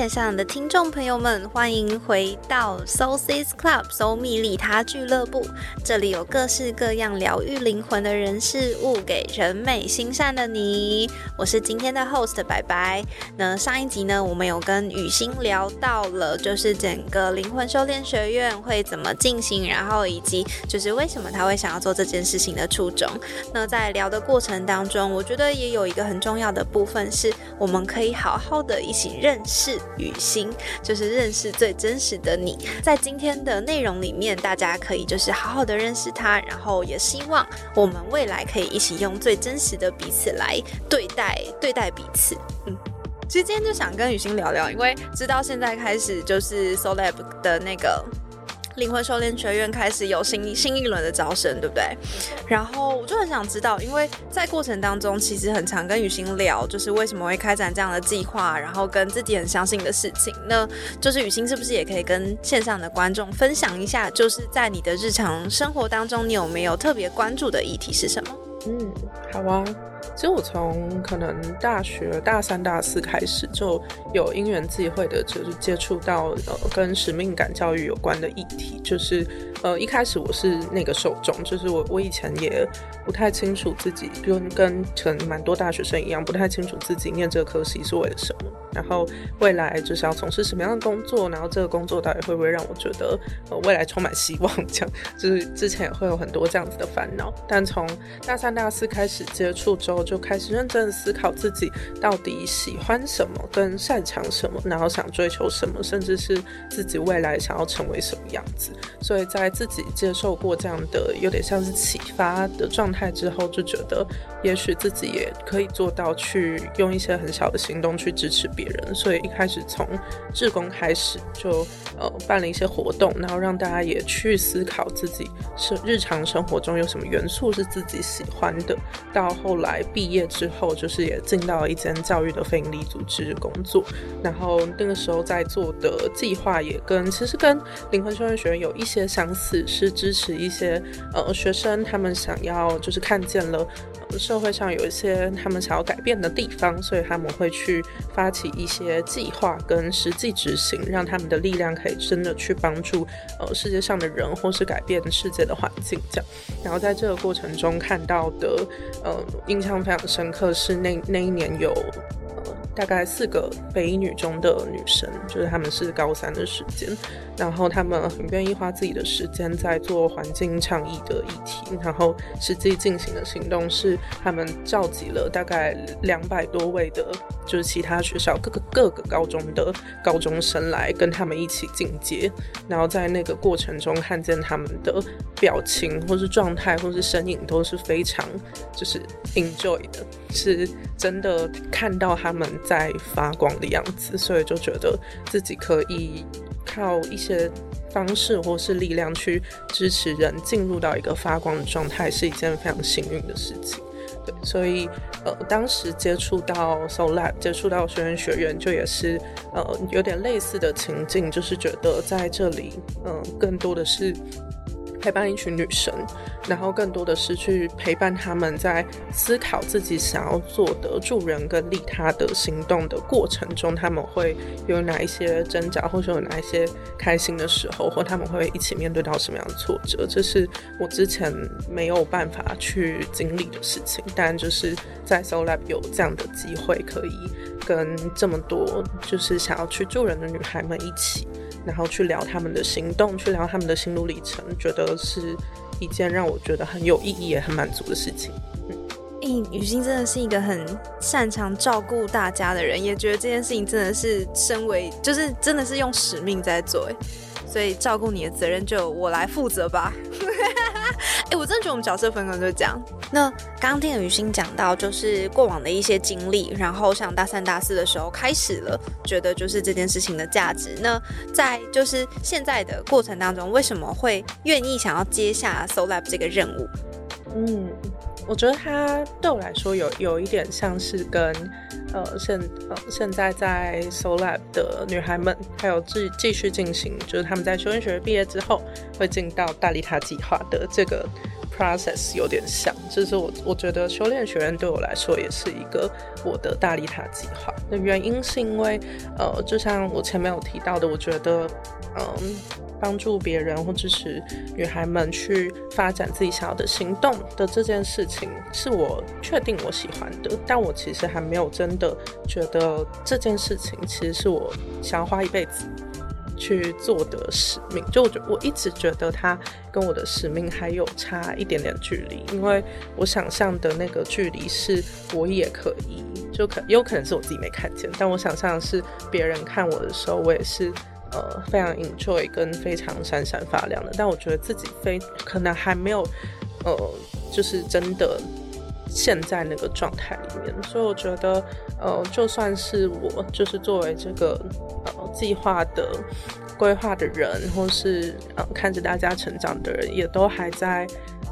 线上的听众朋友们，欢迎回到 Soul Sis Club 搜蜜利他俱乐部。这里有各式各样疗愈灵魂的人事物，给人美心善的你。我是今天的 host 白白。那上一集呢，我们有跟雨欣聊到了，就是整个灵魂修炼学院会怎么进行，然后以及就是为什么他会想要做这件事情的初衷。那在聊的过程当中，我觉得也有一个很重要的部分，是我们可以好好的一起认识雨欣，就是认识最真实的你。在今天的内容里面，大家可以就是好好的认识他，然后也希望我们未来可以一起用最真实的彼此来对待对待彼此。嗯，其实今天就想跟雨欣聊聊，因为知道现在开始就是 Solab 的那个。灵魂修炼学院开始有新新一轮的招生，对不对？然后我就很想知道，因为在过程当中，其实很常跟雨欣聊，就是为什么会开展这样的计划，然后跟自己很相信的事情。那就是雨欣是不是也可以跟线上的观众分享一下，就是在你的日常生活当中，你有没有特别关注的议题是什么？嗯，好啊。其实我从可能大学大三、大四开始就有因缘际会的，就是接触到呃跟使命感教育有关的议题。就是呃一开始我是那个受众，就是我我以前也不太清楚自己，跟跟可能蛮多大学生一样，不太清楚自己念这个科系是为了什么，然后未来就是要从事什么样的工作，然后这个工作到底会不会让我觉得呃未来充满希望？这样就是之前也会有很多这样子的烦恼。但从大三、大四开始接触就开始认真的思考自己到底喜欢什么，跟擅长什么，然后想追求什么，甚至是自己未来想要成为什么样子。所以在自己接受过这样的有点像是启发的状态之后，就觉得也许自己也可以做到去用一些很小的行动去支持别人。所以一开始从志工开始，就呃办了一些活动，然后让大家也去思考自己是日常生活中有什么元素是自己喜欢的。到后来。毕业之后，就是也进到一间教育的非营利组织工作，然后那个时候在做的计划也跟其实跟灵魂修炼学院有一些相似，是支持一些呃学生，他们想要就是看见了社会上有一些他们想要改变的地方，所以他们会去发起一些计划跟实际执行，让他们的力量可以真的去帮助呃世界上的人，或是改变世界的环境这样。然后在这个过程中看到的呃印象。非常深刻是那那一年有。大概四个北女中的女生，就是她们是高三的时间，然后她们很愿意花自己的时间在做环境倡议的议题，然后实际进行的行动是他们召集了大概两百多位的，就是其他学校各个各个高中的高中生来跟他们一起进阶，然后在那个过程中看见他们的表情或是状态或是身影都是非常就是 enjoy 的，是真的看到他们。在发光的样子，所以就觉得自己可以靠一些方式或是力量去支持人进入到一个发光的状态，是一件非常幸运的事情。对，所以呃，当时接触到 sol la 接触到学员学院，就也是呃有点类似的情境，就是觉得在这里，嗯，更多的是。陪伴一群女生，然后更多的是去陪伴他们在思考自己想要做的助人跟利他的行动的过程中，他们会有哪一些挣扎，或者有哪一些开心的时候，或他们会一起面对到什么样的挫折，这是我之前没有办法去经历的事情。但就是在 Soul Lab 有这样的机会，可以跟这么多就是想要去助人的女孩们一起。然后去聊他们的行动，去聊他们的心路历程，觉得是一件让我觉得很有意义也很满足的事情。嗯，雨欣真的是一个很擅长照顾大家的人，也觉得这件事情真的是身为就是真的是用使命在做，所以照顾你的责任就我来负责吧。哎，我真的觉得我们角色分工就是这样。那刚刚听雨欣讲到，就是过往的一些经历，然后像大三、大四的时候开始了，觉得就是这件事情的价值。那在就是现在的过程当中，为什么会愿意想要接下 Soul Lab 这个任务？嗯，我觉得它对我来说有有一点像是跟呃现呃现在在 Solab 的女孩们，还有继继续进行，就是他们在修音学毕业之后会进到大利塔计划的这个。Process 有点像，就是我我觉得修炼学院对我来说也是一个我的大利塔计划那原因，是因为呃，就像我前面有提到的，我觉得嗯，帮助别人或支持女孩们去发展自己想要的行动的这件事情，是我确定我喜欢的，但我其实还没有真的觉得这件事情其实是我想要花一辈子。去做的使命，就我觉我一直觉得他跟我的使命还有差一点点距离，因为我想象的那个距离是我也可以，就可有可能是我自己没看见，但我想象是别人看我的时候，我也是呃非常 enjoy 跟非常闪闪发亮的，但我觉得自己非可能还没有呃就是真的。现在那个状态里面，所以我觉得，呃，就算是我，就是作为这个计划的规划的人，或是呃看着大家成长的人，也都还在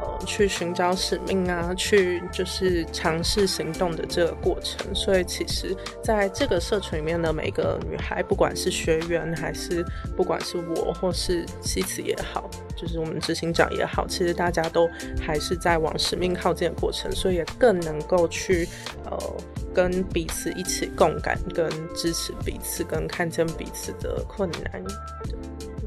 呃。去寻找使命啊，去就是尝试行动的这个过程。所以其实在这个社群里面的每个女孩，不管是学员还是不管是我或是西子也好，就是我们执行长也好，其实大家都还是在往使命靠近的过程，所以也更能够去呃跟彼此一起共感，跟支持彼此，跟看见彼此的困难。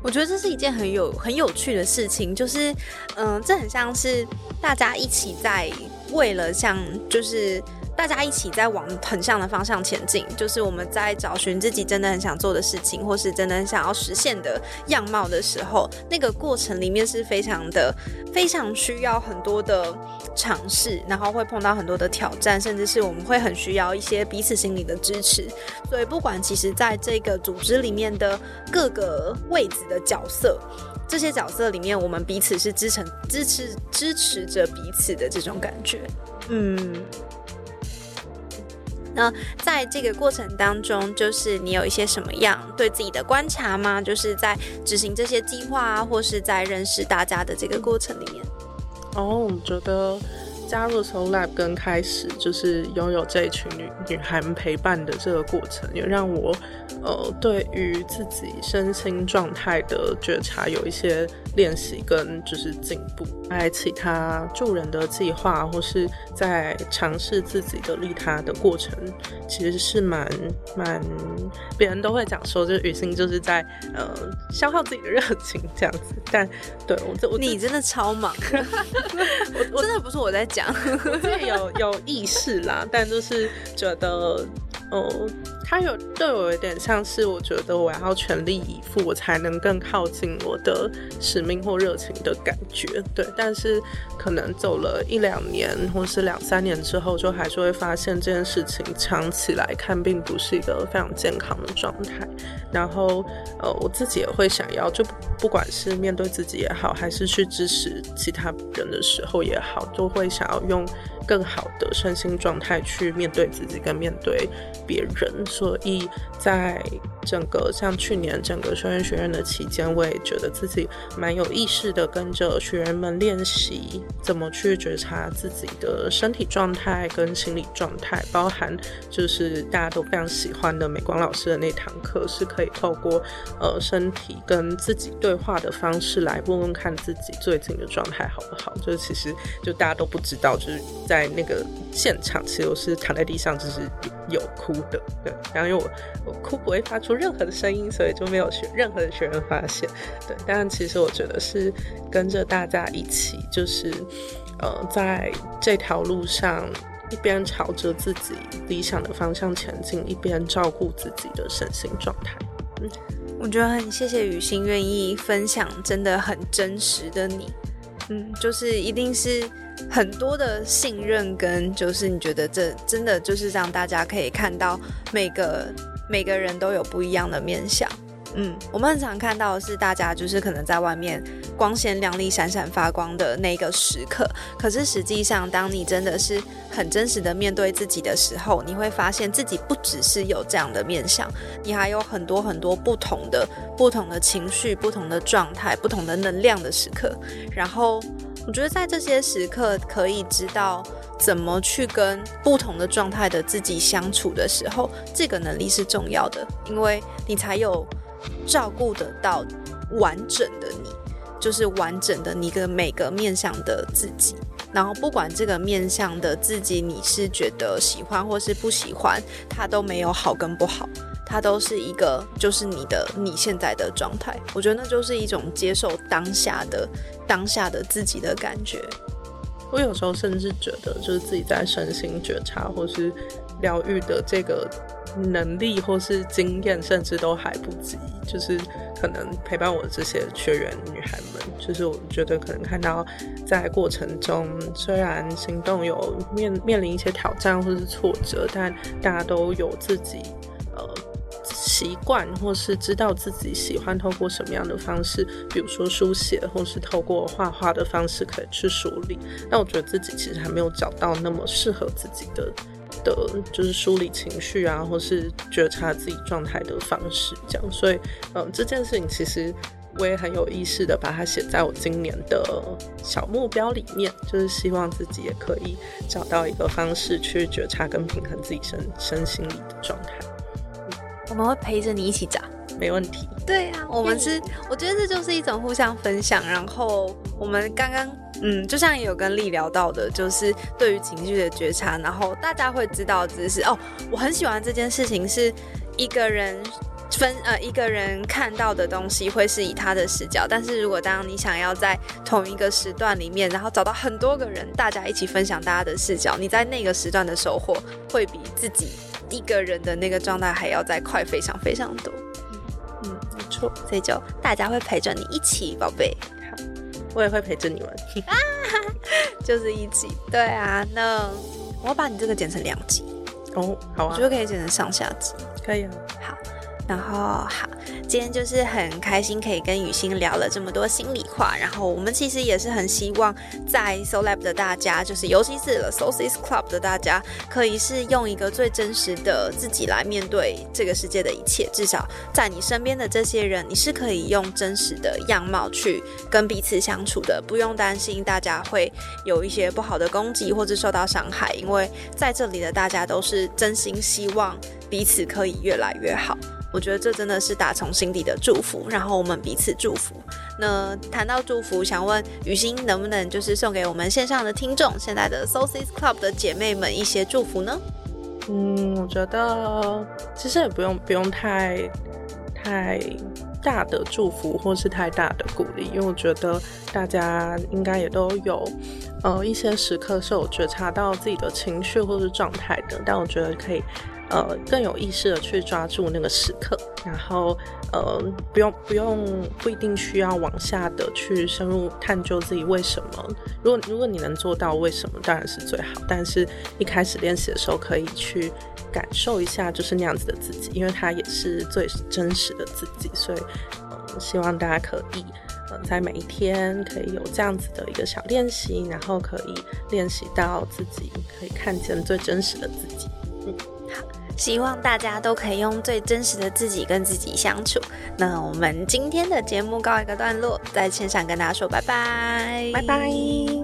我觉得这是一件很有很有趣的事情，就是，嗯，这很像是大家一起在为了像就是。大家一起在往很像的方向前进，就是我们在找寻自己真的很想做的事情，或是真的很想要实现的样貌的时候，那个过程里面是非常的、非常需要很多的尝试，然后会碰到很多的挑战，甚至是我们会很需要一些彼此心理的支持。所以，不管其实在这个组织里面的各个位置的角色，这些角色里面，我们彼此是支撑、支持、支持着彼此的这种感觉，嗯。那在这个过程当中，就是你有一些什么样对自己的观察吗？就是在执行这些计划啊，或是在认识大家的这个过程里面。哦，我觉得加入 Soul Lab 跟开始就是拥有这一群女女孩们陪伴的这个过程，也让我呃对于自己身心状态的觉察有一些。练习跟就是进步，在其他助人的计划或是在尝试自己的利他的过程，其实是蛮蛮，别人都会讲说，就是雨欣就是在呃消耗自己的热情这样子。但对我这我你真的超忙，我真的不是我在讲，有有意识啦，但就是觉得。哦，他有对我有点像是，我觉得我要全力以赴，我才能更靠近我的使命或热情的感觉。对，但是可能走了一两年，或是两三年之后，就还是会发现这件事情长期来看并不是一个非常健康的状态。然后，呃，我自己也会想要，就不管是面对自己也好，还是去支持其他人的时候也好，都会想要用。更好的身心状态去面对自己跟面对别人，所以在整个像去年整个学院学院的期间，我也觉得自己蛮有意识的跟着学员们练习怎么去觉察自己的身体状态跟心理状态，包含就是大家都非常喜欢的美光老师的那堂课，是可以透过呃身体跟自己对话的方式来问问看自己最近的状态好不好，就是其实就大家都不知道，就是在。在那个现场，其实我是躺在地上，就是有哭的。对，然后因为我我哭不会发出任何的声音，所以就没有学任何的学员发现。对，但其实我觉得是跟着大家一起，就是呃，在这条路上一边朝着自己理想的方向前进，一边照顾自己的身心状态。嗯，我觉得很谢谢雨欣愿意分享，真的很真实的你。嗯，就是一定是。很多的信任跟就是你觉得这真的就是让大家可以看到每个每个人都有不一样的面相。嗯，我们很常看到的是大家就是可能在外面光鲜亮丽、闪闪发光的那个时刻，可是实际上当你真的是很真实的面对自己的时候，你会发现自己不只是有这样的面相，你还有很多很多不同的不同的情绪、不同的状态、不同的能量的时刻，然后。我觉得在这些时刻，可以知道怎么去跟不同的状态的自己相处的时候，这个能力是重要的，因为你才有照顾得到完整的你。就是完整的你个每个面向的自己。然后不管这个面向的自己，你是觉得喜欢或是不喜欢，它都没有好跟不好，它都是一个就是你的你现在的状态。我觉得那就是一种接受当下的当下的自己的感觉。我有时候甚至觉得，就是自己在身心觉察或是疗愈的这个能力或是经验，甚至都还不及。就是可能陪伴我的这些学员女孩们，就是我觉得可能看到在过程中，虽然行动有面面临一些挑战或是挫折，但大家都有自己呃习惯，或是知道自己喜欢透过什么样的方式，比如说书写，或是透过画画的方式可以去梳理。但我觉得自己其实还没有找到那么适合自己的。的就是梳理情绪啊，或是觉察自己状态的方式，这样。所以，嗯，这件事情其实我也很有意识的把它写在我今年的小目标里面，就是希望自己也可以找到一个方式去觉察跟平衡自己身身心里的状态。我们会陪着你一起找，没问题。对啊，我们是，我觉得这就是一种互相分享。然后我们刚刚。嗯，就像也有跟丽聊到的，就是对于情绪的觉察，然后大家会知道，只是哦，我很喜欢这件事情，是一个人分呃一个人看到的东西会是以他的视角，但是如果当你想要在同一个时段里面，然后找到很多个人，大家一起分享大家的视角，你在那个时段的收获会比自己一个人的那个状态还要再快非常非常多。嗯，没错，所以就大家会陪着你一起，宝贝。我也会陪着你们，就是一起。对啊，那我把你这个剪成两集哦，好啊，我觉得可以剪成上下集，可以啊。然后好。今天就是很开心，可以跟雨欣聊了这么多心里话。然后我们其实也是很希望，在 Soul Lab 的大家，就是尤其是 Soul s Club 的大家，可以是用一个最真实的自己来面对这个世界的一切。至少在你身边的这些人，你是可以用真实的样貌去跟彼此相处的，不用担心大家会有一些不好的攻击或者受到伤害，因为在这里的大家都是真心希望彼此可以越来越好。我觉得这真的是打从心底的祝福，然后我们彼此祝福。那谈到祝福，想问雨欣能不能就是送给我们线上的听众，现在的 Soulsis Club 的姐妹们一些祝福呢？嗯，我觉得其实也不用不用太太大的祝福，或是太大的鼓励，因为我觉得大家应该也都有呃一些时刻是有觉察到自己的情绪或是状态的，但我觉得可以。呃，更有意识的去抓住那个时刻，然后呃，不用不用不一定需要往下的去深入探究自己为什么。如果如果你能做到为什么，当然是最好。但是一开始练习的时候，可以去感受一下，就是那样子的自己，因为它也是最真实的自己。所以，嗯，希望大家可以，嗯，在每一天可以有这样子的一个小练习，然后可以练习到自己可以看见最真实的自己。嗯。希望大家都可以用最真实的自己跟自己相处。那我们今天的节目告一个段落，在线上跟大家说拜拜，拜拜。